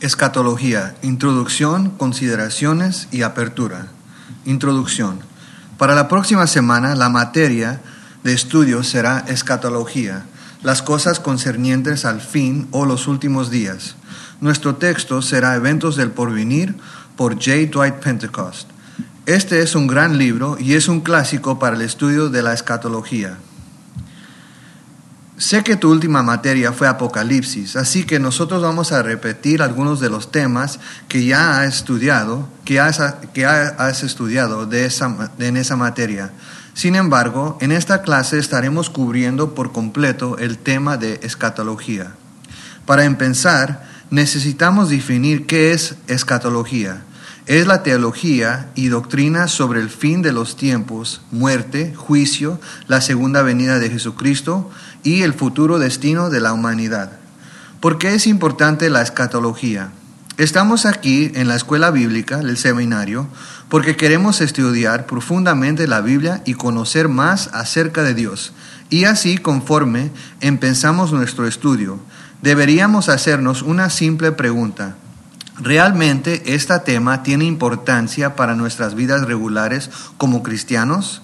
Escatología, introducción, consideraciones y apertura. Introducción. Para la próxima semana la materia de estudio será escatología, las cosas concernientes al fin o los últimos días. Nuestro texto será Eventos del Porvenir por J. Dwight Pentecost. Este es un gran libro y es un clásico para el estudio de la escatología. Sé que tu última materia fue Apocalipsis, así que nosotros vamos a repetir algunos de los temas que ya has estudiado, que has, que has estudiado de esa, en esa materia. Sin embargo, en esta clase estaremos cubriendo por completo el tema de escatología. Para empezar, necesitamos definir qué es escatología. Es la teología y doctrina sobre el fin de los tiempos, muerte, juicio, la segunda venida de Jesucristo, y el futuro destino de la humanidad. ¿Por qué es importante la escatología? Estamos aquí en la escuela bíblica, el seminario, porque queremos estudiar profundamente la Biblia y conocer más acerca de Dios. Y así, conforme empezamos nuestro estudio, deberíamos hacernos una simple pregunta. ¿Realmente este tema tiene importancia para nuestras vidas regulares como cristianos?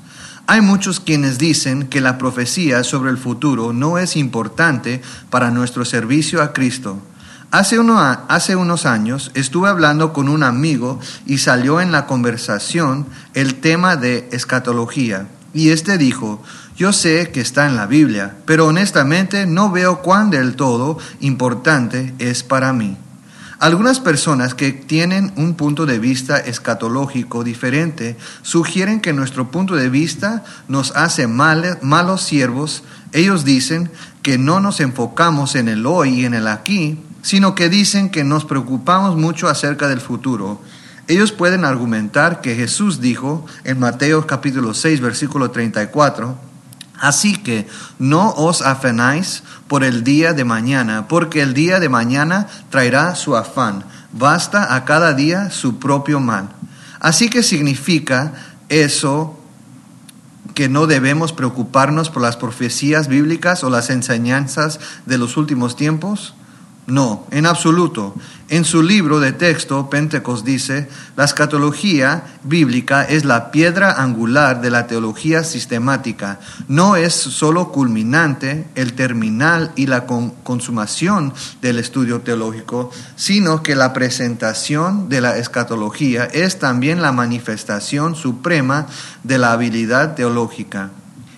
Hay muchos quienes dicen que la profecía sobre el futuro no es importante para nuestro servicio a Cristo. Hace, unos años estuve hablando con un amigo y salió en la conversación el tema de escatología. Y este dijo, yo sé que está en la Biblia, pero honestamente no veo cuán del todo importante es para mí. Algunas personas que tienen un punto de vista escatológico diferente sugieren que nuestro punto de vista nos hace malos siervos. Ellos dicen que no nos enfocamos en el hoy y en el aquí, sino que dicen que nos preocupamos mucho acerca del futuro. Ellos pueden argumentar que Jesús dijo en Mateo capítulo 6 versículo 34, Así que no os afanáis por el día de mañana, porque el día de mañana traerá su afán. Basta a cada día su propio mal. Así que significa eso que no debemos preocuparnos por las profecías bíblicas o las enseñanzas de los últimos tiempos. No, en absoluto. En su libro de texto, Pentecost dice, la escatología bíblica es la piedra angular de la teología sistemática. No es solo culminante, el terminal y la consumación del estudio teológico, sino que la presentación de la escatología es también la manifestación suprema de la habilidad teológica.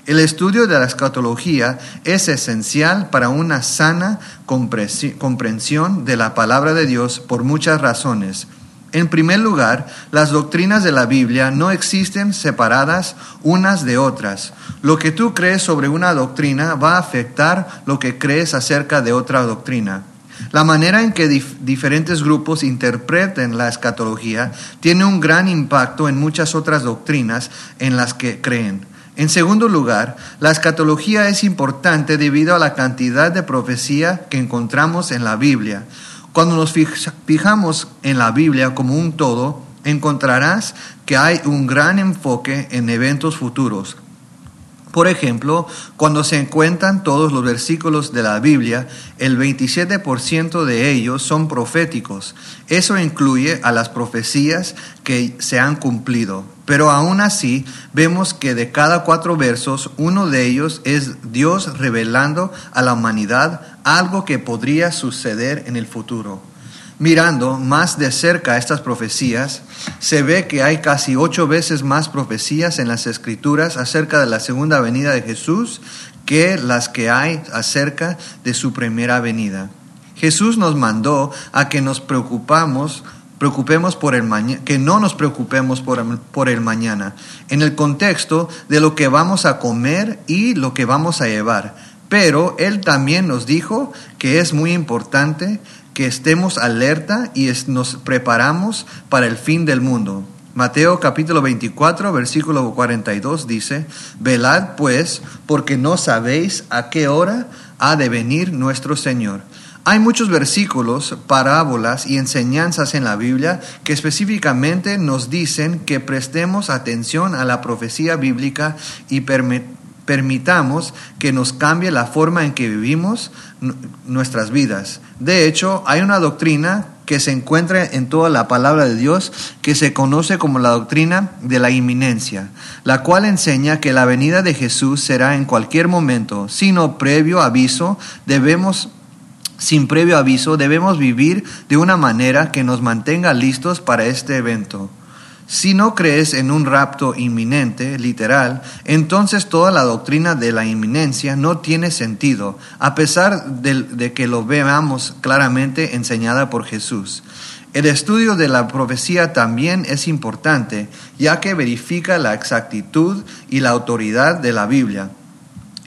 El estudio de la escatología es esencial para una sana comprensión de la palabra de Dios por muchas razones. En primer lugar, las doctrinas de la Biblia no existen separadas unas de otras. Lo que tú crees sobre una doctrina va a afectar lo que crees acerca de otra doctrina. La manera en que diferentes grupos interpreten la escatología tiene un gran impacto en muchas otras doctrinas en las que creen. En segundo lugar, la escatología es importante debido a la cantidad de profecía que encontramos en la Biblia. Cuando nos fijamos en la Biblia como un todo, encontrarás que hay un gran enfoque en eventos futuros, por ejemplo, cuando se encuentran todos los versículos de la Biblia, el 27% de ellos son proféticos. Eso incluye a las profecías que se han cumplido. Pero aún así, vemos que de cada cuatro versos, uno de ellos es Dios revelando a la humanidad algo que podría suceder en el futuro. Mirando más de cerca estas profecías, se ve que hay casi ocho veces más profecías en las escrituras acerca de la segunda venida de Jesús que las que hay acerca de su primera venida. Jesús nos mandó a que nos preocupamos preocupemos por el mañana, que no nos preocupemos por, por, el mañana, en el contexto de lo que vamos a comer y lo que vamos a llevar. Pero Él también nos dijo que es muy importante que estemos alerta y nos preparamos para el fin del mundo. Mateo capítulo 24, versículo 42 dice, Velad pues, porque no sabéis a qué hora ha de venir nuestro Señor. Hay muchos versículos, parábolas y enseñanzas en la Biblia que específicamente nos dicen que prestemos atención a la profecía bíblica y permitamos que nos cambie la forma en que vivimos nuestras vidas. De hecho, hay una doctrina que se encuentra en toda la palabra de Dios, que se conoce como la doctrina de la inminencia, la cual enseña que la venida de Jesús será en cualquier momento, sino previo aviso, debemos sin previo aviso, debemos vivir de una manera que nos mantenga listos para este evento. Si no crees en un rapto inminente, literal, entonces toda la doctrina de la inminencia no tiene sentido, a pesar de, que lo veamos claramente enseñada por Jesús. El estudio de la profecía también es importante, ya que verifica la exactitud y la autoridad de la Biblia.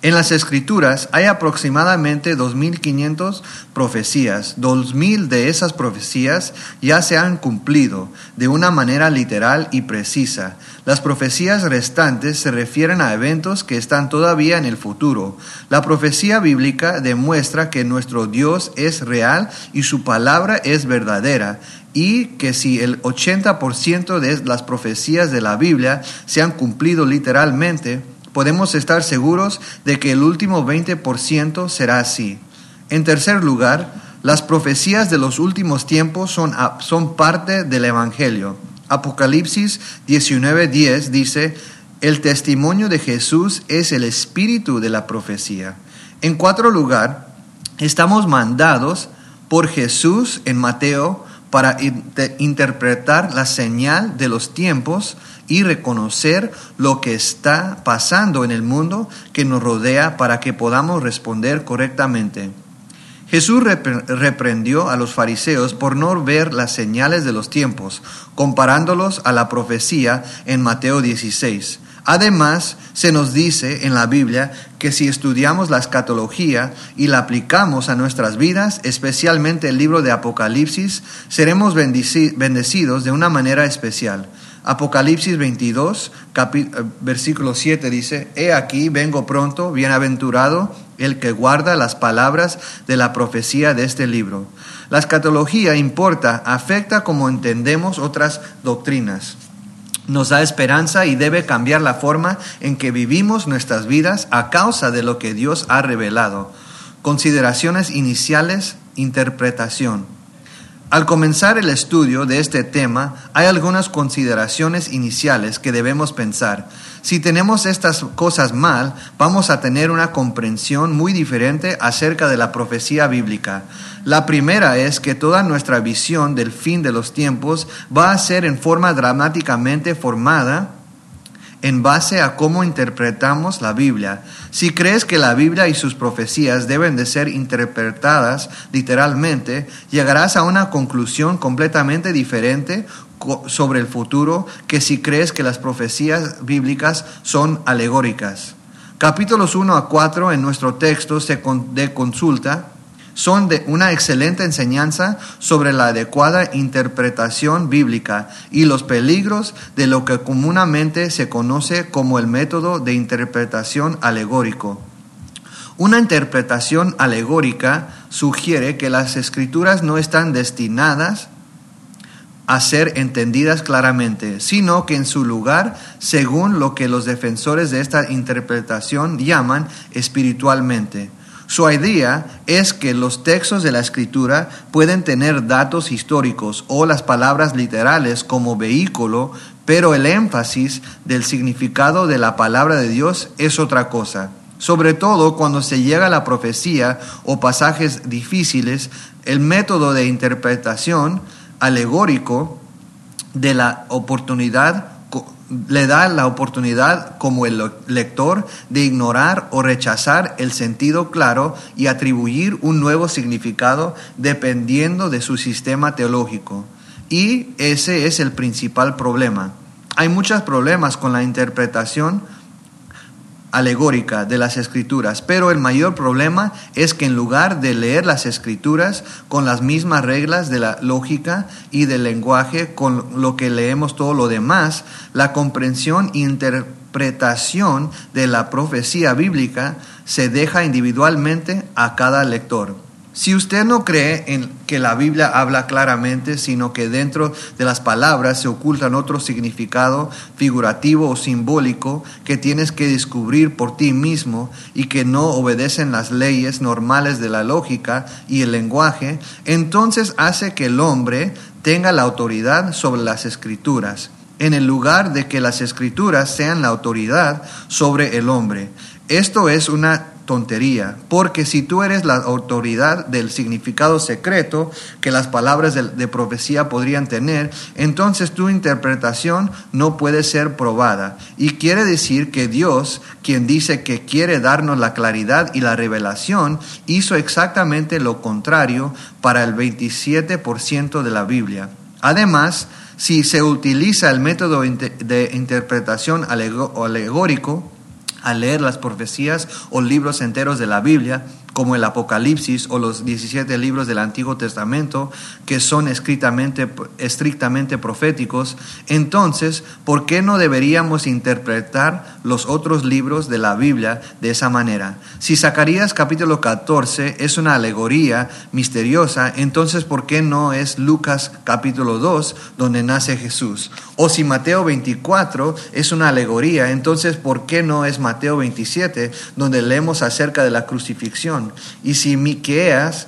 En las escrituras hay aproximadamente 2.500 profecías. 2.000 de esas profecías ya se han cumplido de una manera literal y precisa. Las profecías restantes se refieren a eventos que están todavía en el futuro. La profecía bíblica demuestra que nuestro Dios es real y su palabra es verdadera y que si el 80% de las profecías de la Biblia se han cumplido literalmente, podemos estar seguros de que el último 20% será así. En tercer lugar, las profecías de los últimos tiempos son, son parte del Evangelio. Apocalipsis 19:10 dice, el testimonio de Jesús es el espíritu de la profecía. En cuarto lugar, estamos mandados por Jesús en Mateo para interpretar la señal de los tiempos y reconocer lo que está pasando en el mundo que nos rodea para que podamos responder correctamente. Jesús reprendió a los fariseos por no ver las señales de los tiempos, comparándolos a la profecía en Mateo 16. Además, se nos dice en la Biblia que si estudiamos la escatología y la aplicamos a nuestras vidas, especialmente el libro de Apocalipsis, seremos bendecidos de una manera especial. Apocalipsis 22, eh, versículo 7 dice, He aquí, vengo pronto, bienaventurado el que guarda las palabras de la profecía de este libro. La escatología importa, afecta como entendemos otras doctrinas. Nos da esperanza y debe cambiar la forma en que vivimos nuestras vidas a causa de lo que Dios ha revelado. Consideraciones iniciales, interpretación. Al comenzar el estudio de este tema, hay algunas consideraciones iniciales que debemos pensar. Si tenemos estas cosas mal, vamos a tener una comprensión muy diferente acerca de la profecía bíblica. La primera es que toda nuestra visión del fin de los tiempos va a ser en forma dramáticamente formada en base a cómo interpretamos la Biblia. Si crees que la Biblia y sus profecías deben de ser interpretadas literalmente, llegarás a una conclusión completamente diferente sobre el futuro que si crees que las profecías bíblicas son alegóricas. Capítulos 1 a 4 en nuestro texto de consulta son de una excelente enseñanza sobre la adecuada interpretación bíblica y los peligros de lo que comúnmente se conoce como el método de interpretación alegórico. Una interpretación alegórica sugiere que las escrituras no están destinadas a ser entendidas claramente, sino que en su lugar, según lo que los defensores de esta interpretación llaman espiritualmente. Su idea es que los textos de la escritura pueden tener datos históricos o las palabras literales como vehículo, pero el énfasis del significado de la palabra de Dios es otra cosa. Sobre todo cuando se llega a la profecía o pasajes difíciles, el método de interpretación alegórico de la oportunidad le da la oportunidad como el lector de ignorar o rechazar el sentido claro y atribuir un nuevo significado dependiendo de su sistema teológico. Y ese es el principal problema. Hay muchos problemas con la interpretación alegórica de las escrituras, pero el mayor problema es que en lugar de leer las escrituras con las mismas reglas de la lógica y del lenguaje con lo que leemos todo lo demás, la comprensión e interpretación de la profecía bíblica se deja individualmente a cada lector. Si usted no cree en que la Biblia habla claramente, sino que dentro de las palabras se ocultan otro significado figurativo o simbólico que tienes que descubrir por ti mismo y que no obedecen las leyes normales de la lógica y el lenguaje, entonces hace que el hombre tenga la autoridad sobre las escrituras, en el lugar de que las escrituras sean la autoridad sobre el hombre. Esto es una tontería, porque si tú eres la autoridad del significado secreto que las palabras de, profecía podrían tener, entonces tu interpretación no puede ser probada. Y quiere decir que Dios, quien dice que quiere darnos la claridad y la revelación, hizo exactamente lo contrario para el 27% de la Biblia. Además, si se utiliza el método de interpretación alegórico, al leer las profecías o libros enteros de la Biblia, como el Apocalipsis o los 17 libros del Antiguo Testamento, que son estrictamente, estrictamente proféticos, entonces, ¿por qué no deberíamos interpretar los otros libros de la Biblia de esa manera? Si Zacarías capítulo 14 es una alegoría misteriosa, entonces, ¿por qué no es Lucas capítulo 2 donde nace Jesús? O si Mateo 24 es una alegoría, entonces, ¿por qué no es Mateo 27 donde leemos acerca de la crucifixión? Y si Miqueas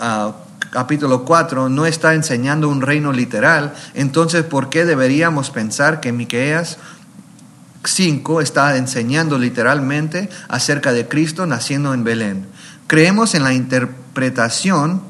ah, capítulo 4 no está enseñando un reino literal, entonces ¿por qué deberíamos pensar que Miqueas 5 está enseñando literalmente acerca de Cristo naciendo en Belén? Creemos en la interpretación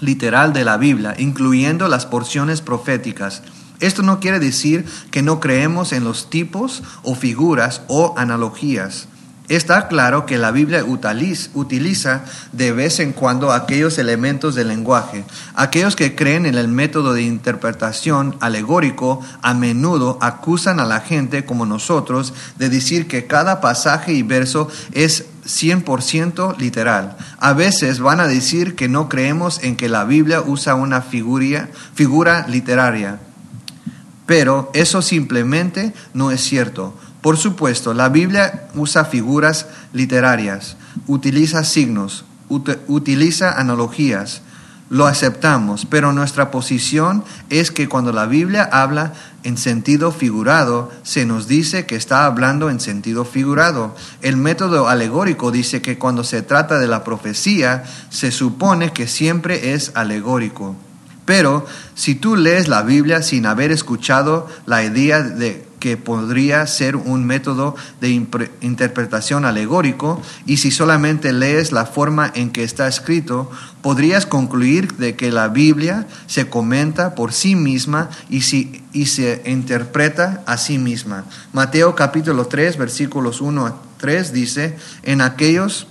literal de la Biblia, incluyendo las porciones proféticas. Esto no quiere decir que no creemos en los tipos o figuras o analogías. Está claro que la Biblia utiliza de vez en cuando aquellos elementos del lenguaje. Aquellos que creen en el método de interpretación alegórico a menudo acusan a la gente como nosotros de decir que cada pasaje y verso es 100% literal. A veces van a decir que no creemos en que la Biblia usa una figura literaria. Pero eso simplemente no es cierto. Por supuesto, la Biblia usa figuras literarias, utiliza signos, utiliza analogías, lo aceptamos, pero nuestra posición es que cuando la Biblia habla en sentido figurado, se nos dice que está hablando en sentido figurado. El método alegórico dice que cuando se trata de la profecía, se supone que siempre es alegórico. Pero si tú lees la Biblia sin haber escuchado la idea de que podría ser un método de interpretación alegórico y si solamente lees la forma en que está escrito, podrías concluir de que la Biblia se comenta por sí misma y, si, y se interpreta a sí misma. Mateo capítulo 3 versículos 1 a 3 dice, en aquellos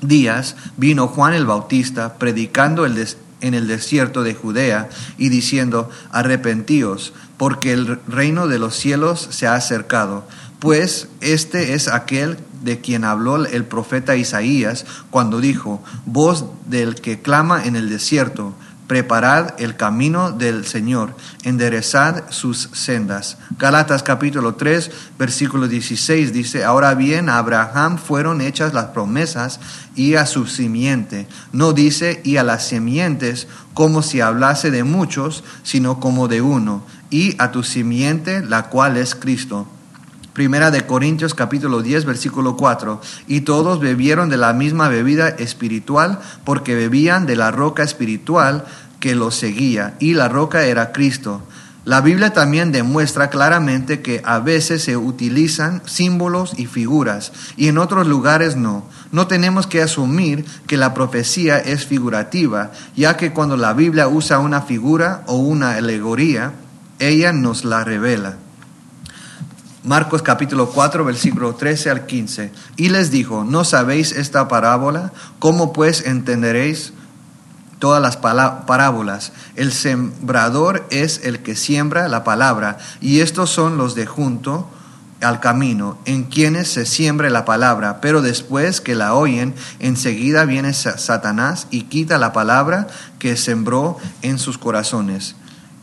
días vino Juan el Bautista predicando el en el desierto de Judea y diciendo, arrepentíos porque el reino de los cielos se ha acercado. Pues este es aquel de quien habló el profeta Isaías cuando dijo, voz del que clama en el desierto, preparad el camino del Señor, enderezad sus sendas. Galatas capítulo 3, versículo 16 dice, ahora bien, a Abraham fueron hechas las promesas y a su simiente. No dice y a las simientes como si hablase de muchos, sino como de uno y a tu simiente, la cual es Cristo. Primera de Corintios capítulo 10 versículo 4. Y todos bebieron de la misma bebida espiritual porque bebían de la roca espiritual que los seguía y la roca era Cristo. La Biblia también demuestra claramente que a veces se utilizan símbolos y figuras y en otros lugares no. No tenemos que asumir que la profecía es figurativa, ya que cuando la Biblia usa una figura o una alegoría, ella nos la revela. Marcos capítulo 4, versículo 13 al 15. Y les dijo, ¿no sabéis esta parábola? ¿Cómo pues entenderéis todas las parábolas? El sembrador es el que siembra la palabra, y estos son los de junto al camino, en quienes se siembra la palabra, pero después que la oyen, enseguida viene Satanás y quita la palabra que sembró en sus corazones.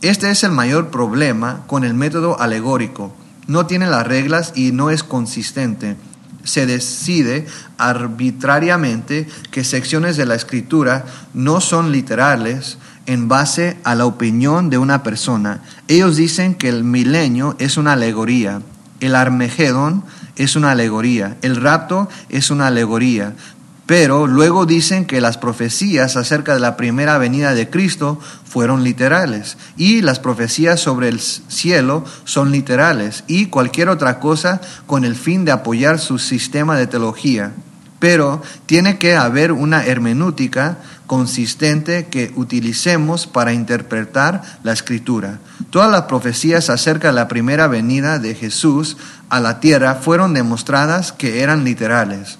Este es el mayor problema con el método alegórico. No tiene las reglas y no es consistente. se decide arbitrariamente que secciones de la escritura no son literales en base a la opinión de una persona. Ellos dicen que el milenio es una alegoría, el Armagedón es una alegoría, el rapto es una alegoría, pero luego dicen que las profecías acerca de la primera venida de Cristo fueron literales y las profecías sobre el cielo son literales y cualquier otra cosa con el fin de apoyar su sistema de teología. Pero tiene que haber una hermenéutica consistente que utilicemos para interpretar la escritura. Todas las profecías acerca de la primera venida de Jesús a la tierra fueron demostradas que eran literales.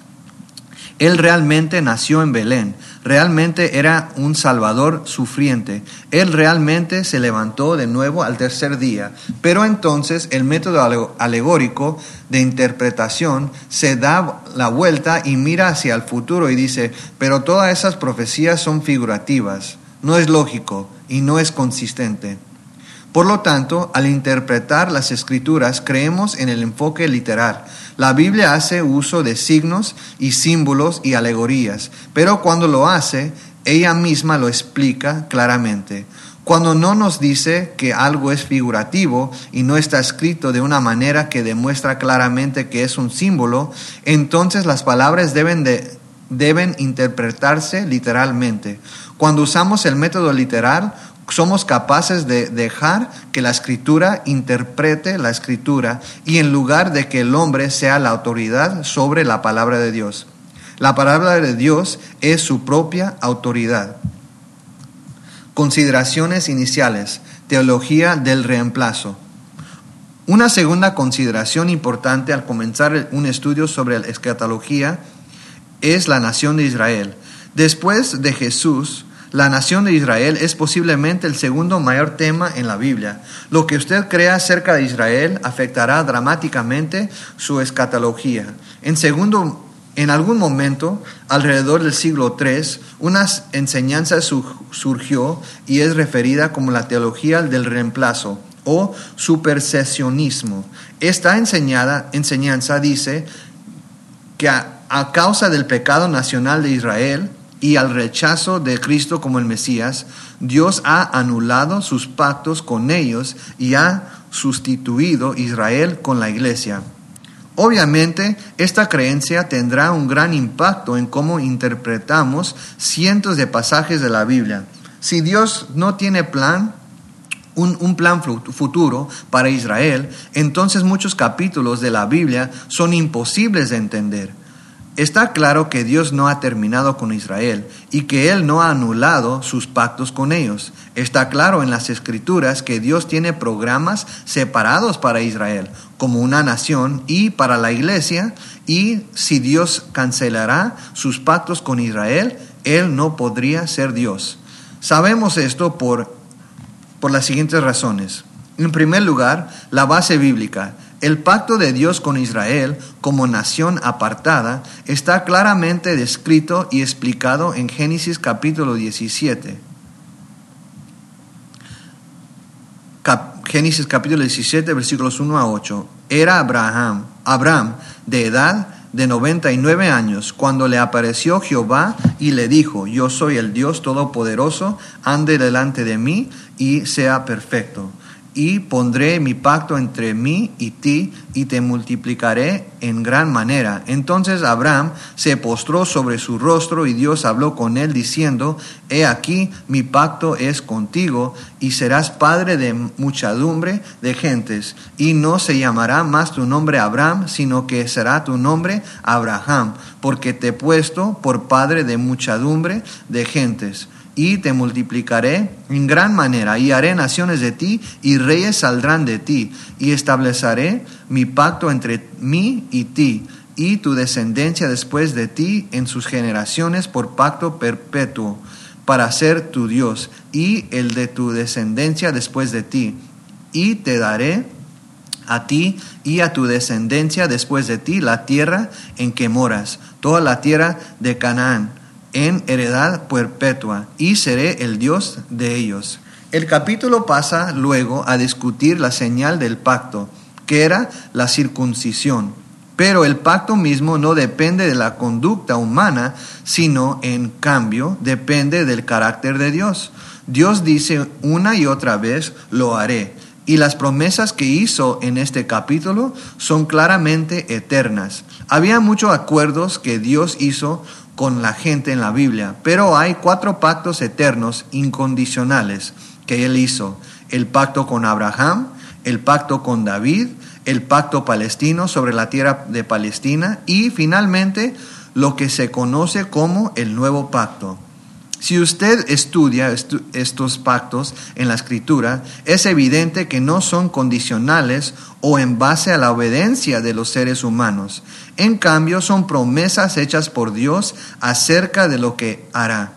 Él realmente nació en Belén, realmente era un Salvador sufriente, Él realmente se levantó de nuevo al tercer día, pero entonces el método alegórico de interpretación se da la vuelta y mira hacia el futuro y dice, pero todas esas profecías son figurativas, no es lógico y no es consistente. Por lo tanto, al interpretar las escrituras creemos en el enfoque literal. La Biblia hace uso de signos y símbolos y alegorías, pero cuando lo hace, ella misma lo explica claramente. Cuando no nos dice que algo es figurativo y no está escrito de una manera que demuestra claramente que es un símbolo, entonces las palabras deben, de, deben interpretarse literalmente. Cuando usamos el método literal, somos capaces de dejar que la escritura interprete la escritura y en lugar de que el hombre sea la autoridad sobre la palabra de Dios. La palabra de Dios es su propia autoridad. Consideraciones iniciales. Teología del reemplazo. Una segunda consideración importante al comenzar un estudio sobre la escatología es la nación de Israel. Después de Jesús, la nación de Israel es posiblemente el segundo mayor tema en la Biblia. Lo que usted crea acerca de Israel afectará dramáticamente su escatología. En segundo en algún momento, alrededor del siglo III, una enseñanza surgió y es referida como la teología del reemplazo o supersesionismo. Esta enseñada, enseñanza dice que a causa del pecado nacional de Israel, y al rechazo de Cristo como el Mesías, Dios ha anulado sus pactos con ellos y ha sustituido Israel con la iglesia. Obviamente, esta creencia tendrá un gran impacto en cómo interpretamos cientos de pasajes de la Biblia. Si Dios no tiene plan, un, un, plan futuro para Israel, entonces muchos capítulos de la Biblia son imposibles de entender. Está claro que Dios no ha terminado con Israel y que Él no ha anulado sus pactos con ellos. Está claro en las escrituras que Dios tiene programas separados para Israel como una nación y para la iglesia y si Dios cancelará sus pactos con Israel, Él no podría ser Dios. Sabemos esto por, por las siguientes razones. En primer lugar, la base bíblica. El pacto de Dios con Israel como nación apartada está claramente descrito y explicado en Génesis capítulo 17. Génesis capítulo 17 versículos 1 a 8. Era Abraham, Abraham de edad de 99 años cuando le apareció Jehová y le dijo, yo soy el Dios todopoderoso, ande delante de mí y sea perfecto y pondré mi pacto entre mí y ti, y te multiplicaré en gran manera. Entonces Abraham se postró sobre su rostro, y Dios habló con él, diciendo, He aquí, mi pacto es contigo, y serás padre de muchedumbre de gentes, y no se llamará más tu nombre Abraham, sino que será tu nombre Abraham, porque te he puesto por padre de muchedumbre de gentes y te multiplicaré en gran manera, y haré naciones de ti, y reyes saldrán de ti, y estableceré mi pacto entre mí y ti, y tu descendencia después de ti en sus generaciones por pacto perpetuo, para ser tu Dios, y el de tu descendencia después de ti, y te daré a ti y a tu descendencia después de ti la tierra en que moras, toda la tierra de Canaán en heredad perpetua y seré el Dios de ellos. El capítulo pasa luego a discutir la señal del pacto, que era la circuncisión. Pero el pacto mismo no depende de la conducta humana, sino en cambio depende del carácter de Dios. Dios dice una y otra vez, lo haré. Y las promesas que hizo en este capítulo son claramente eternas. Había muchos acuerdos que Dios hizo con la gente en la Biblia, pero hay cuatro pactos eternos incondicionales que Él hizo. El pacto con Abraham, el pacto con David, el pacto palestino sobre la tierra de Palestina y finalmente lo que se conoce como el nuevo pacto. Si usted estudia estos pactos en la escritura, es evidente que no son condicionales o en base a la obediencia de los seres humanos. En cambio, son promesas hechas por Dios acerca de lo que hará.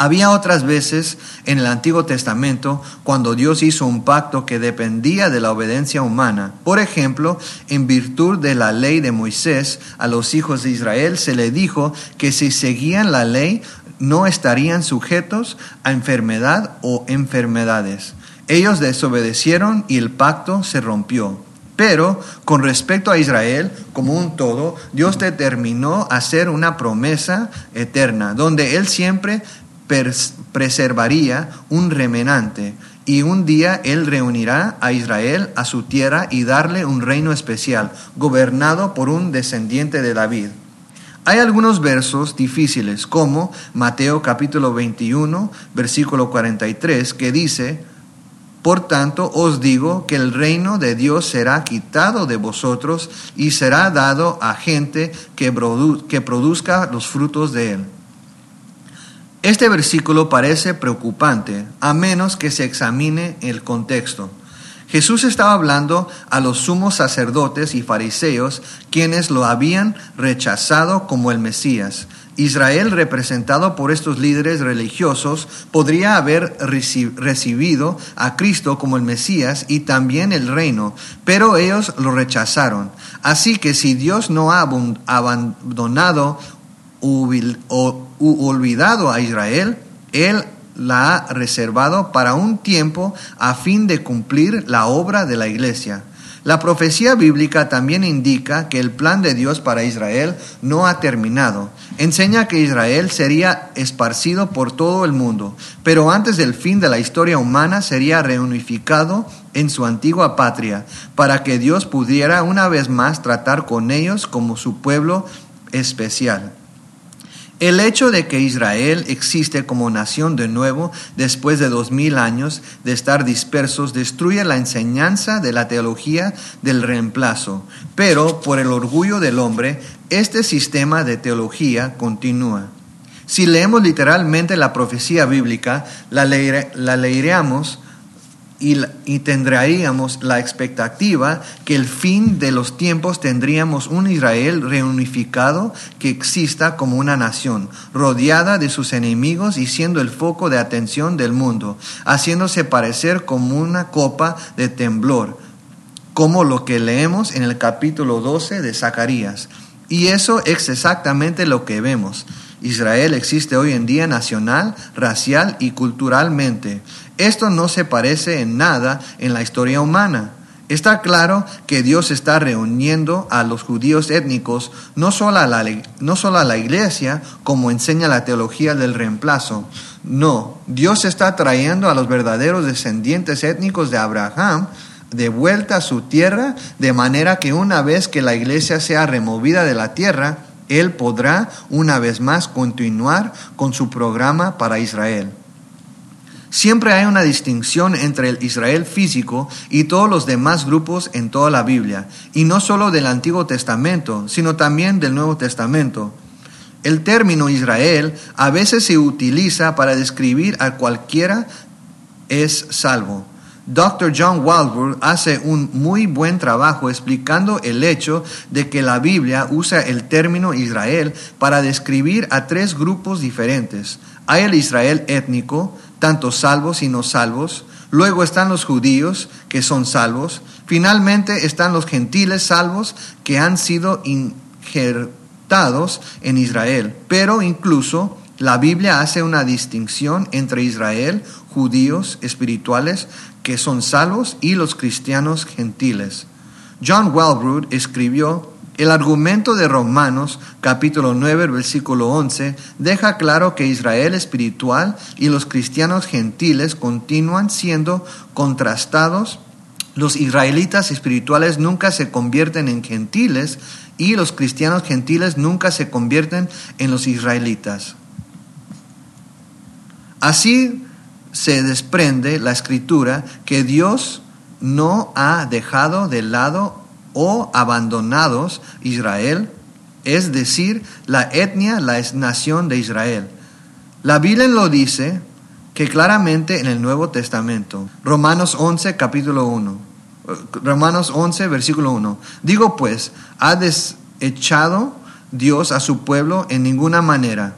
Había otras veces en el Antiguo Testamento cuando Dios hizo un pacto que dependía de la obediencia humana. Por ejemplo, en virtud de la ley de Moisés, a los hijos de Israel se le dijo que si seguían la ley no estarían sujetos a enfermedad o enfermedades. Ellos desobedecieron y el pacto se rompió. Pero con respecto a Israel como un todo, Dios determinó hacer una promesa eterna, donde Él siempre preservaría un remanente y un día Él reunirá a Israel a su tierra y darle un reino especial, gobernado por un descendiente de David. Hay algunos versos difíciles, como Mateo capítulo 21, versículo 43, que dice, Por tanto os digo que el reino de Dios será quitado de vosotros y será dado a gente que, que produzca los frutos de él. Este versículo parece preocupante a menos que se examine el contexto. Jesús estaba hablando a los sumos sacerdotes y fariseos quienes lo habían rechazado como el Mesías. Israel, representado por estos líderes religiosos, podría haber recibido a Cristo como el Mesías y también el reino, pero ellos lo rechazaron. Así que si Dios no ha abandonado o olvidado a Israel, Él la ha reservado para un tiempo a fin de cumplir la obra de la iglesia. La profecía bíblica también indica que el plan de Dios para Israel no ha terminado. Enseña que Israel sería esparcido por todo el mundo, pero antes del fin de la historia humana sería reunificado en su antigua patria, para que Dios pudiera una vez más tratar con ellos como su pueblo especial. El hecho de que Israel existe como nación de nuevo después de dos mil años de estar dispersos destruye la enseñanza de la teología del reemplazo, pero por el orgullo del hombre, este sistema de teología continúa. Si leemos literalmente la profecía bíblica, la, la leeríamos y, tendríamos la expectativa que el fin de los tiempos tendríamos un Israel reunificado que exista como una nación, rodeada de sus enemigos y siendo el foco de atención del mundo, haciéndose parecer como una copa de temblor, como lo que leemos en el capítulo 12 de Zacarías. Y eso es exactamente lo que vemos. Israel existe hoy en día nacional, racial y culturalmente. Esto no se parece en nada en la historia humana. Está claro que Dios está reuniendo a los judíos étnicos no solo a la, no solo a la iglesia, como enseña la teología del reemplazo. No, Dios está trayendo a los verdaderos descendientes étnicos de Abraham de vuelta a su tierra, de manera que una vez que la iglesia sea removida de la tierra, Él podrá una vez más continuar con su programa para Israel. Siempre hay una distinción entre el Israel físico y todos los demás grupos en toda la Biblia, y no solo del Antiguo Testamento, sino también del Nuevo Testamento. El término Israel a veces se utiliza para describir a cualquiera es salvo. Dr. John Waldburg hace un muy buen trabajo explicando el hecho de que la Biblia usa el término Israel para describir a tres grupos diferentes. Hay el Israel étnico, tanto salvos y no salvos. Luego están los judíos, que son salvos. Finalmente están los gentiles salvos, que han sido injertados en Israel. Pero incluso la Biblia hace una distinción entre Israel, judíos espirituales, que son salvos, y los cristianos gentiles. John Walbrood escribió El argumento de Romanos capítulo 9 versículo 11 deja claro que Israel espiritual y los cristianos gentiles continúan siendo contrastados. Los israelitas espirituales nunca se convierten en gentiles y los cristianos gentiles nunca se convierten en los israelitas. Así se desprende la escritura que Dios no ha dejado de lado o abandonados Israel, es decir, la etnia, la nación de Israel. La Biblia lo dice que claramente en el Nuevo Testamento, Romanos 11, capítulo 1, Romanos 11, versículo 1, digo pues, ha desechado Dios a su pueblo en ninguna manera.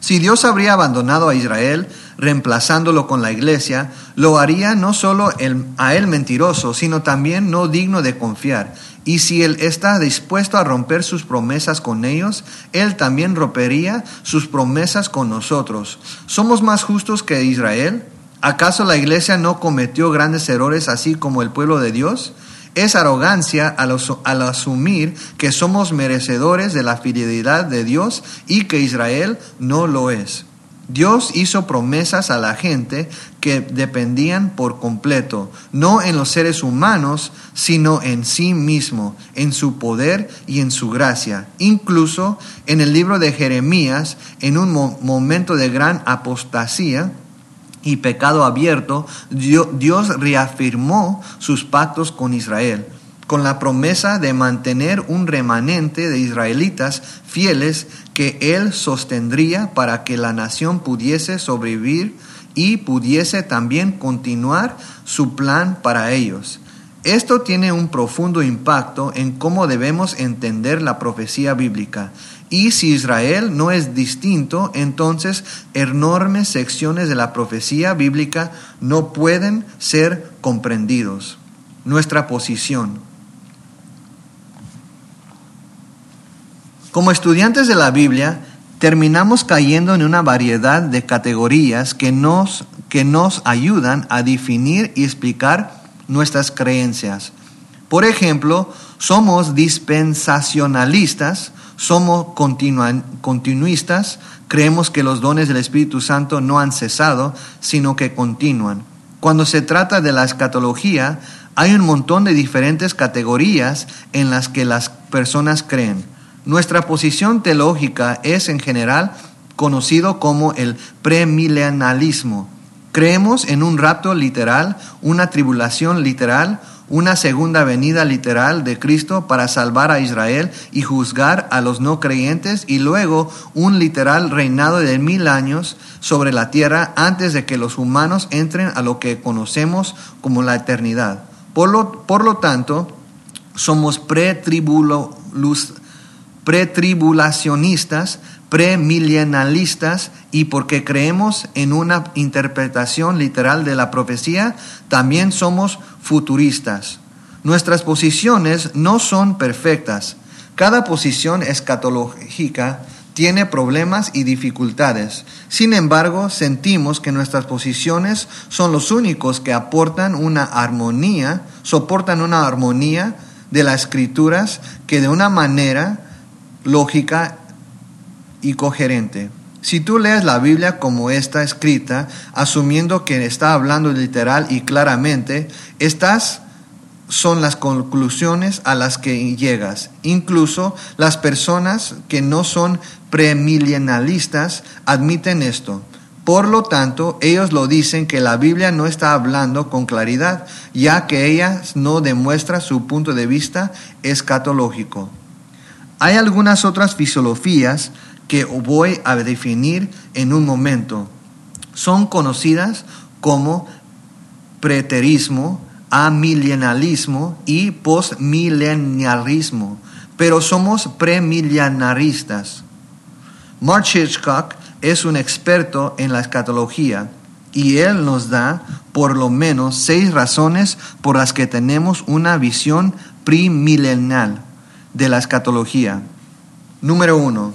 Si Dios habría abandonado a Israel, reemplazándolo con la iglesia, lo haría no solo a él mentiroso, sino también no digno de confiar. Y si él está dispuesto a romper sus promesas con ellos, él también rompería sus promesas con nosotros. ¿Somos más justos que Israel? ¿Acaso la iglesia no cometió grandes errores así como el pueblo de Dios? Es arrogancia al, al, asumir que somos merecedores de la fidelidad de Dios y que Israel no lo es. Dios hizo promesas a la gente que dependían por completo, no en los seres humanos, sino en sí mismo, en su poder y en su gracia. Incluso en el libro de Jeremías, en un momento de gran apostasía, y pecado abierto, Dios reafirmó sus pactos con Israel con la promesa de mantener un remanente de israelitas fieles que él sostendría para que la nación pudiese sobrevivir y pudiese también continuar su plan para ellos. Esto tiene un profundo impacto en cómo debemos entender la profecía bíblica. Y si Israel no es distinto, entonces enormes secciones de la profecía bíblica no pueden ser comprendidos. Nuestra posición. Como estudiantes de la Biblia, terminamos cayendo en una variedad de categorías que nos, que nos ayudan a definir y explicar nuestras creencias. Por ejemplo, somos dispensacionalistas, somos continuistas, creemos que los dones del Espíritu Santo no han cesado, sino que continúan. Cuando se trata de la escatología, hay un montón de diferentes categorías en las que las personas creen. Nuestra posición teológica es en general conocido como el premilenialismo. Creemos en un rapto literal, una tribulación literal, una segunda venida literal de Cristo para salvar a Israel y juzgar a los no creyentes y luego un literal reinado de mil años sobre la tierra antes de que los humanos entren a lo que conocemos como la eternidad. Por lo, por lo tanto, somos pretribulacionistas pretribulacionistas, premillenalistas y porque creemos en una interpretación literal de la profecía, también somos futuristas. Nuestras posiciones no son perfectas. Cada posición escatológica tiene problemas y dificultades. Sin embargo, sentimos que nuestras posiciones son los únicos que aportan una armonía, soportan una armonía de las escrituras que de una manera lógica y coherente. Si tú lees la Biblia como está escrita, asumiendo que está hablando literal y claramente, estas son las conclusiones a las que llegas. Incluso las personas que no son premillenalistas admiten esto. Por lo tanto, ellos lo dicen que la Biblia no está hablando con claridad, ya que ella no demuestra su punto de vista escatológico. Hay algunas otras filosofías que voy a definir en un momento. Son conocidas como preterismo, amilenialismo y postmilenialismo, pero somos premilenaristas. Mark Hitchcock es un experto en la escatología y él nos da por lo menos seis razones por las que tenemos una visión premilenial de la escatología. Número uno,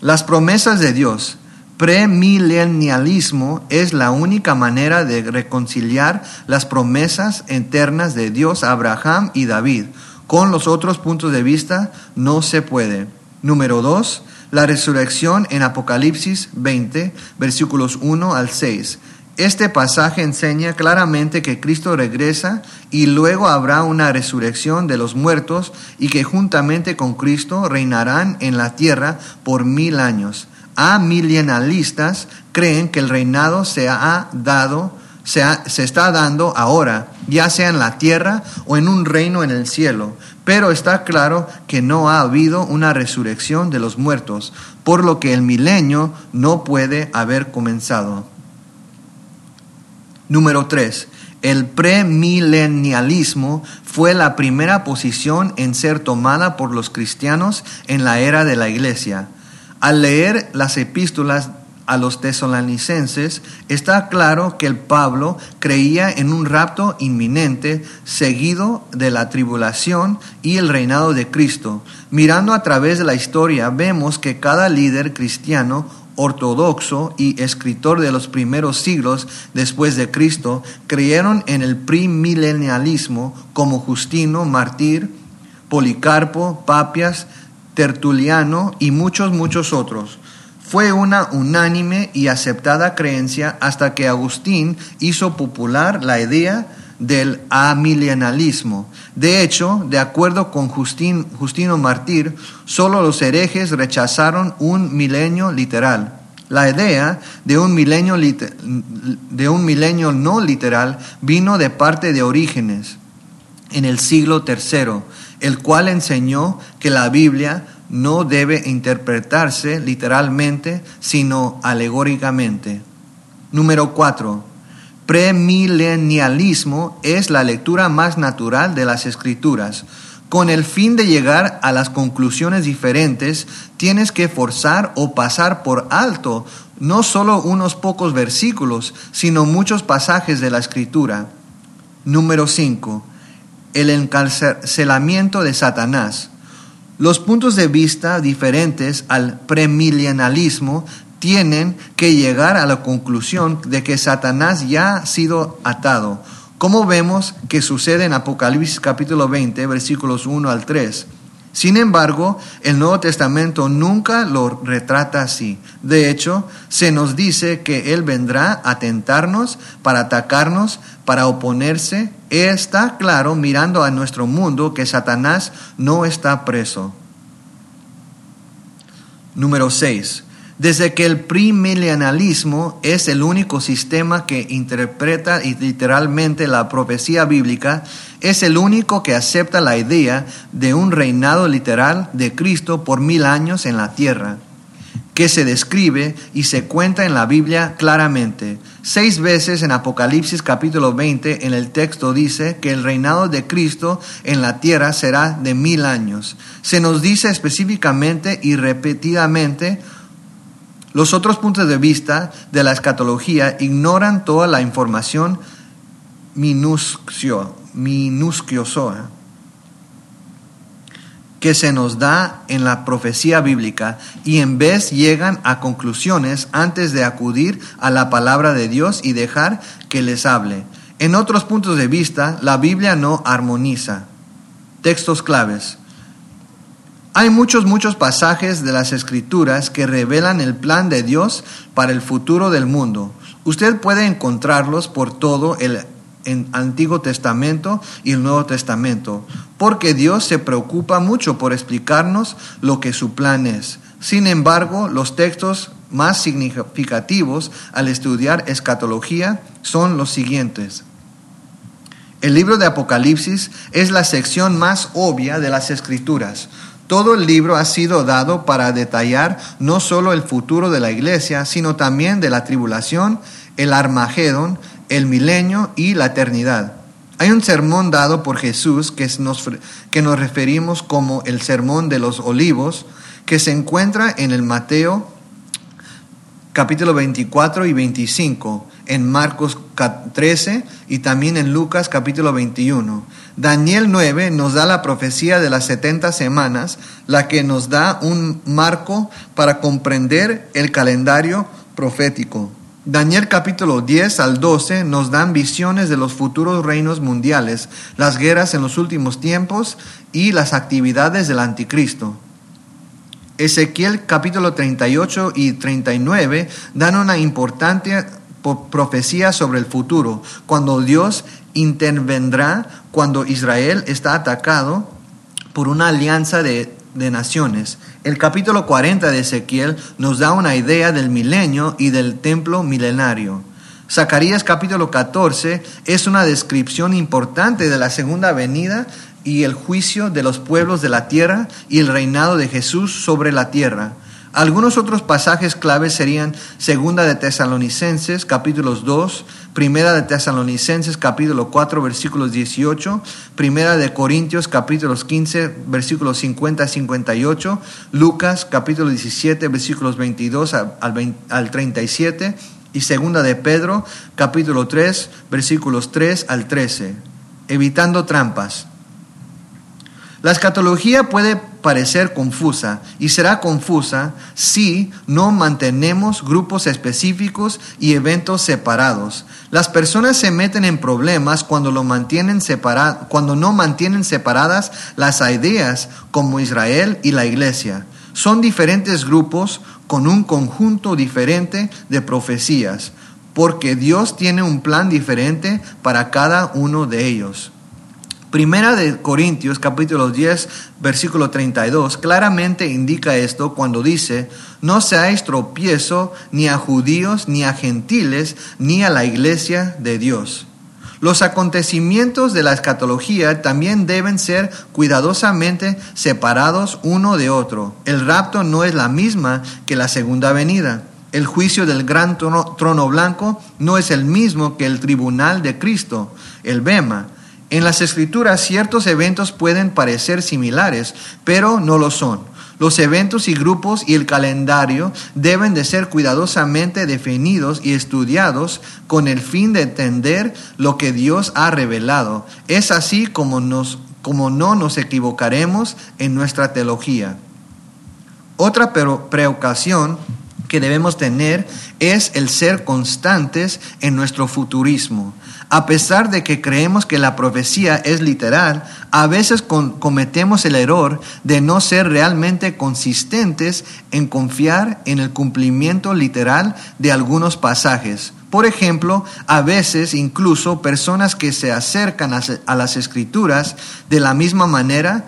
las promesas de Dios. Premilenialismo es la única manera de reconciliar las promesas eternas de Dios a Abraham y David Con los otros puntos de vista no se puede. Número dos, la resurrección en Apocalipsis 20, versículos 1 al 6. Este pasaje enseña claramente que Cristo regresa y luego habrá una resurrección de los muertos y que juntamente con Cristo reinarán en la tierra por mil años. A milenalistas creen que el reinado se ha dado, se, se está dando ahora, ya sea en la tierra o en un reino en el cielo. Pero está claro que no ha habido una resurrección de los muertos, por lo que el milenio no puede haber comenzado. Número 3. El premilenialismo fue la primera posición en ser tomada por los cristianos en la era de la iglesia. Al leer las epístolas a los tesalonicenses, está claro que el Pablo creía en un rapto inminente seguido de la tribulación y el reinado de Cristo. Mirando a través de la historia, vemos que cada líder cristiano ortodoxo y escritor de los primeros siglos después de Cristo creyeron en el premilenialismo como Justino, Martir, Policarpo, Papias, Tertuliano y muchos, muchos otros. Fue una unánime y aceptada creencia hasta que Agustín hizo popular la idea del amilenialismo. De hecho, de acuerdo con Justino Martir, solo los herejes rechazaron un milenio literal. La idea de un milenio, de un milenio no literal vino de parte de Orígenes en el siglo III, el cual enseñó que la Biblia no debe interpretarse literalmente, sino alegóricamente. Número 4 premilenialismo es la lectura más natural de las escrituras. Con el fin de llegar a las conclusiones diferentes, tienes que forzar o pasar por alto no solo unos pocos versículos, sino muchos pasajes de la escritura. Número 5. El encarcelamiento de Satanás. Los puntos de vista diferentes al premilenialismo tienen que llegar a la conclusión de que Satanás ya ha sido atado, como vemos que sucede en Apocalipsis capítulo 20, versículos 1 al 3. Sin embargo, el Nuevo Testamento nunca lo retrata así. De hecho, se nos dice que Él vendrá a tentarnos, para atacarnos, para oponerse. Está claro, mirando a nuestro mundo, que Satanás no está preso. Número 6. Desde que el premilenialismo es el único sistema que interpreta literalmente la profecía bíblica, es el único que acepta la idea de un reinado literal de Cristo por mil años en la tierra, que se describe y se cuenta en la Biblia claramente. Seis veces en Apocalipsis capítulo 20 en el texto dice que el reinado de Cristo en la tierra será de mil años. Se nos dice específicamente y repetidamente los otros puntos de vista de la escatología ignoran toda la información minusciosa que se nos da en la profecía bíblica y en vez llegan a conclusiones antes de acudir a la palabra de Dios y dejar que les hable. En otros puntos de vista, la Biblia no armoniza. Textos claves. Hay muchos, muchos pasajes de las escrituras que revelan el plan de Dios para el futuro del mundo. Usted puede encontrarlos por todo el Antiguo Testamento y el Nuevo Testamento, porque Dios se preocupa mucho por explicarnos lo que su plan es. Sin embargo, los textos más significativos al estudiar escatología son los siguientes. El libro de Apocalipsis es la sección más obvia de las escrituras. Todo el libro ha sido dado para detallar no solo el futuro de la iglesia, sino también de la tribulación, el Armagedón, el milenio y la eternidad. Hay un sermón dado por Jesús que nos, que nos referimos como el sermón de los olivos, que se encuentra en el Mateo capítulo 24 y 25, en Marcos 13 y también en Lucas capítulo 21. Daniel 9 nos da la profecía de las 70 semanas, la que nos da un marco para comprender el calendario profético. Daniel capítulo 10 al 12 nos dan visiones de los futuros reinos mundiales, las guerras en los últimos tiempos y las actividades del anticristo. Ezequiel capítulo 38 y 39 dan una importante profecía sobre el futuro, cuando Dios intervendrá cuando Israel está atacado por una alianza de, de, naciones. El capítulo 40 de Ezequiel nos da una idea del milenio y del templo milenario. Zacarías capítulo 14 es una descripción importante de la segunda venida y el juicio de los pueblos de la tierra y el reinado de Jesús sobre la tierra. Algunos otros pasajes claves serían Segunda de Tesalonicenses capítulos 2, Primera de Tesalonicenses capítulo 4 versículos 18, Primera de Corintios capítulos 15 versículos 50 a 58, Lucas capítulo 17 versículos 22 al, al 37 y Segunda de Pedro capítulo 3 versículos 3 al 13, evitando trampas. La escatología puede parecer confusa y será confusa si no mantenemos grupos específicos y eventos separados. Las personas se meten en problemas cuando, lo mantienen cuando no mantienen separadas las ideas como Israel y la iglesia. Son diferentes grupos con un conjunto diferente de profecías, porque Dios tiene un plan diferente para cada uno de ellos. Primera de Corintios capítulo 10 versículo 32 claramente indica esto cuando dice, no seáis tropiezo ni a judíos, ni a gentiles, ni a la iglesia de Dios. Los acontecimientos de la escatología también deben ser cuidadosamente separados uno de otro. El rapto no es la misma que la segunda venida. El juicio del gran trono, trono blanco no es el mismo que el tribunal de Cristo, el Bema. En las escrituras ciertos eventos pueden parecer similares, pero no lo son. Los eventos y grupos y el calendario deben de ser cuidadosamente definidos y estudiados con el fin de entender lo que Dios ha revelado. Es así como, nos, como no nos equivocaremos en nuestra teología. Otra precaución que debemos tener es el ser constantes en nuestro futurismo. A pesar de que creemos que la profecía es literal, a veces cometemos el error de no ser realmente consistentes en confiar en el cumplimiento literal de algunos pasajes. Por ejemplo, a veces incluso personas que se acercan a las escrituras de la misma manera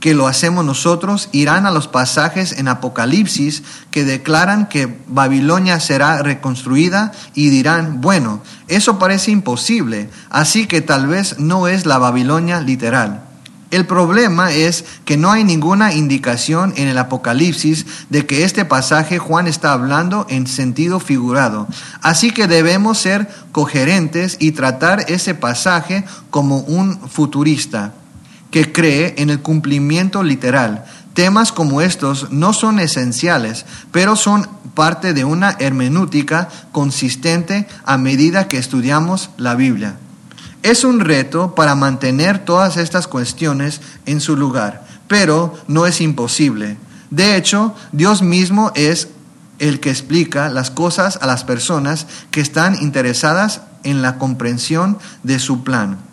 que lo hacemos nosotros, irán a los pasajes en Apocalipsis que declaran que Babilonia será reconstruida y dirán, bueno, eso parece imposible, así que tal vez no es la Babilonia literal. El problema es que no hay ninguna indicación en el Apocalipsis de que este pasaje Juan está hablando en sentido figurado. Así que debemos ser coherentes y tratar ese pasaje como un futurista que cree en el cumplimiento literal. Temas como estos no son esenciales, pero son parte de una hermenéutica consistente a medida que estudiamos la Biblia. Es un reto para mantener todas estas cuestiones en su lugar, pero no es imposible. De hecho, Dios mismo es el que explica las cosas a las personas que están interesadas en la comprensión de su plan.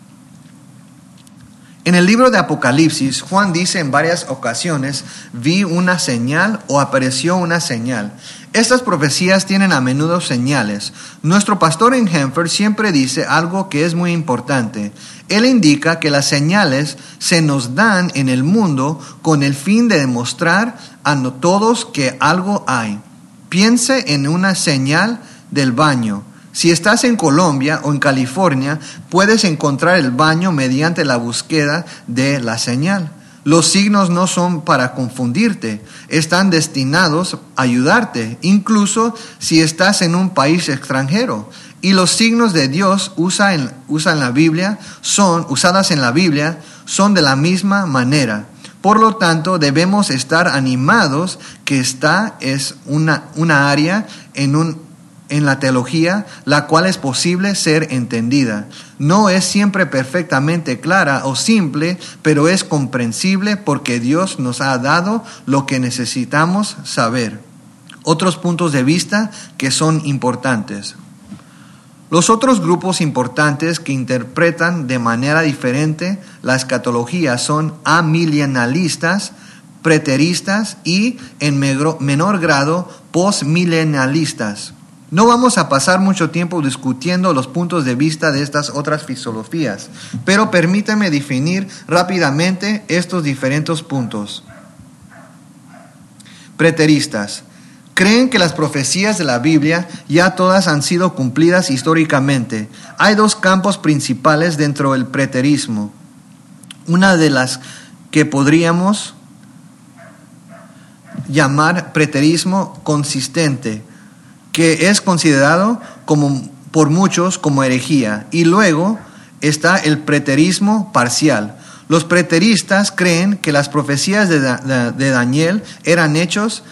En el libro de Apocalipsis, Juan dice en varias ocasiones, vi una señal o apareció una señal. Estas profecías tienen a menudo señales. Nuestro pastor en Hanford siempre dice algo que es muy importante. Él indica que las señales se nos dan en el mundo con el fin de demostrar a todos que algo hay. Piense en una señal del baño. Si estás en Colombia o en California, puedes encontrar el baño mediante la búsqueda de la señal. Los signos no son para confundirte, están destinados a ayudarte, incluso si estás en un país extranjero. Y los signos de Dios usa en, la Biblia, son, usadas en la Biblia, son de la misma manera. Por lo tanto, debemos estar animados que esta es una, una área en un en la teología, la cual es posible ser entendida. No es siempre perfectamente clara o simple, pero es comprensible porque Dios nos ha dado lo que necesitamos saber. otros puntos de vista que son importantes. Los otros grupos importantes que interpretan de manera diferente la escatología son amilenialistas, preteristas y, en menor grado, postmilenialistas. No vamos a pasar mucho tiempo discutiendo los puntos de vista de estas otras filosofías, pero permítame definir rápidamente estos diferentes puntos. Preteristas creen que las profecías de la Biblia ya todas han sido cumplidas históricamente. Hay dos campos principales dentro del preterismo. Una de las que podríamos llamar preterismo consistente, que es considerado como, por muchos como herejía. Y luego está el preterismo parcial. Los preteristas creen que las profecías de, de Daniel eran hechos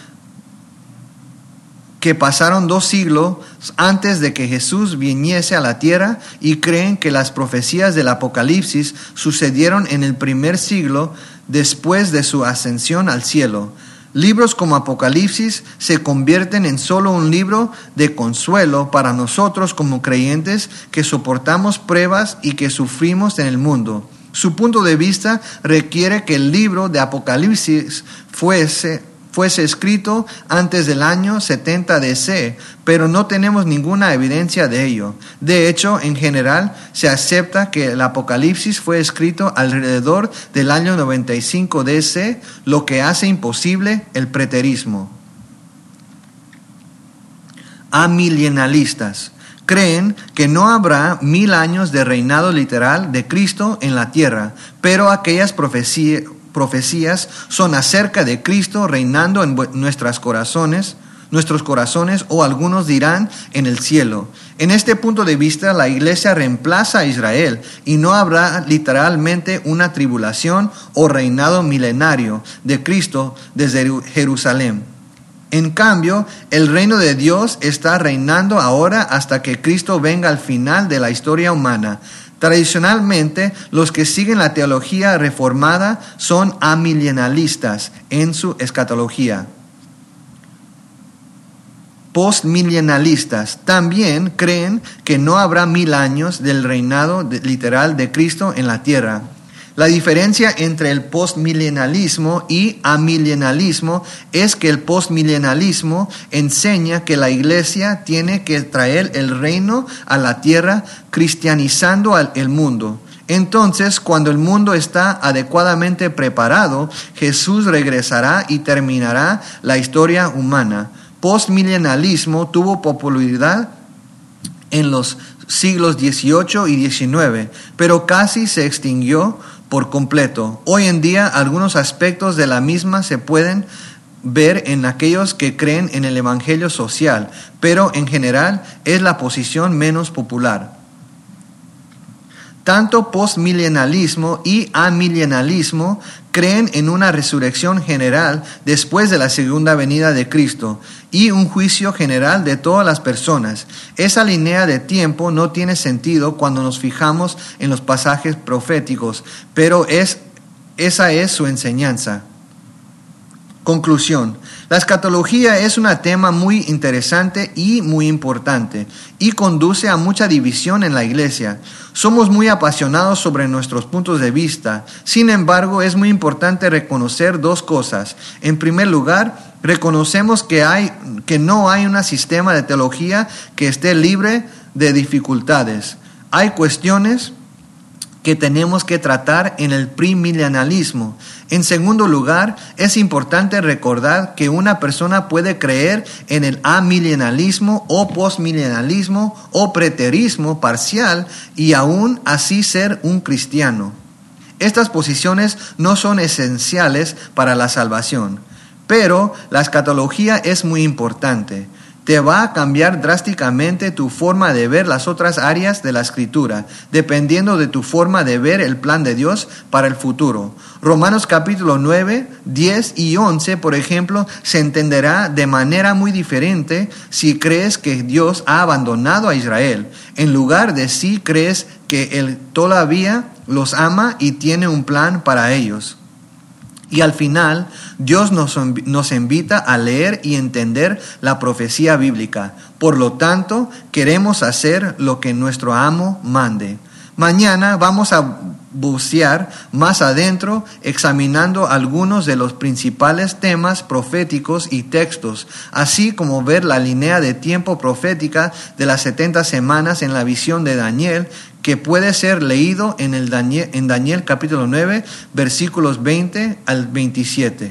que pasaron dos siglos antes de que Jesús viniese a la tierra y creen que las profecías del Apocalipsis sucedieron en el primer siglo después de su ascensión al cielo. Libros como Apocalipsis se convierten en solo un libro de consuelo para nosotros como creyentes que soportamos pruebas y que sufrimos en el mundo. Su punto de vista requiere que el libro de Apocalipsis fuese fuese escrito antes del año 70 DC, pero no tenemos ninguna evidencia de ello. De hecho, en general, se acepta que el Apocalipsis fue escrito alrededor del año 95 DC, lo que hace imposible el preterismo. Amilienalistas creen que no habrá mil años de reinado literal de Cristo en la tierra, pero aquellas profecías profecías son acerca de Cristo reinando en nuestros corazones, nuestros corazones o algunos dirán en el cielo. En este punto de vista, la iglesia reemplaza a Israel y no habrá literalmente una tribulación o reinado milenario de Cristo desde Jerusalén. En cambio, el reino de Dios está reinando ahora hasta que Cristo venga al final de la historia humana. Tradicionalmente, los que siguen la teología reformada son amillenalistas en su escatología. Postmillenalistas también creen que no habrá mil años del reinado literal de Cristo en la tierra. La diferencia entre el postmillenalismo y amillenalismo es que el postmillenalismo enseña que la iglesia tiene que traer el reino a la tierra cristianizando al el mundo. Entonces, cuando el mundo está adecuadamente preparado, Jesús regresará y terminará la historia humana. Postmillenalismo tuvo popularidad en los siglos XVIII y XIX, pero casi se extinguió por completo. Hoy en día algunos aspectos de la misma se pueden ver en aquellos que creen en el Evangelio social, pero en general es la posición menos popular. Tanto postmillenalismo y amillenalismo creen en una resurrección general después de la segunda venida de Cristo y un juicio general de todas las personas. Esa línea de tiempo no tiene sentido cuando nos fijamos en los pasajes proféticos, pero es, esa es su enseñanza. Conclusión. La escatología es un tema muy interesante y muy importante y conduce a mucha división en la iglesia. Somos muy apasionados sobre nuestros puntos de vista. Sin embargo, es muy importante reconocer dos cosas. En primer lugar, reconocemos que, hay, que no hay un sistema de teología que esté libre de dificultades. Hay cuestiones que tenemos que tratar en el premilenialismo. En segundo lugar, es importante recordar que una persona puede creer en el amilenialismo o postmilenialismo o preterismo parcial y aún así ser un cristiano. Estas posiciones no son esenciales para la salvación, pero la escatología es muy importante te va a cambiar drásticamente tu forma de ver las otras áreas de la escritura, dependiendo de tu forma de ver el plan de Dios para el futuro. Romanos capítulo 9, 10 y 11, por ejemplo, se entenderá de manera muy diferente si crees que Dios ha abandonado a Israel, en lugar de si crees que Él todavía los ama y tiene un plan para ellos. Y al final, Dios nos, nos, invita a leer y entender la profecía bíblica. Por lo tanto, queremos hacer lo que nuestro amo mande. Mañana vamos a bucear más adentro examinando algunos de los principales temas proféticos y textos, así como ver la línea de tiempo profética de las 70 semanas en la visión de Daniel, que puede ser leído en, el Daniel, en Daniel capítulo 9, versículos 20 al 27.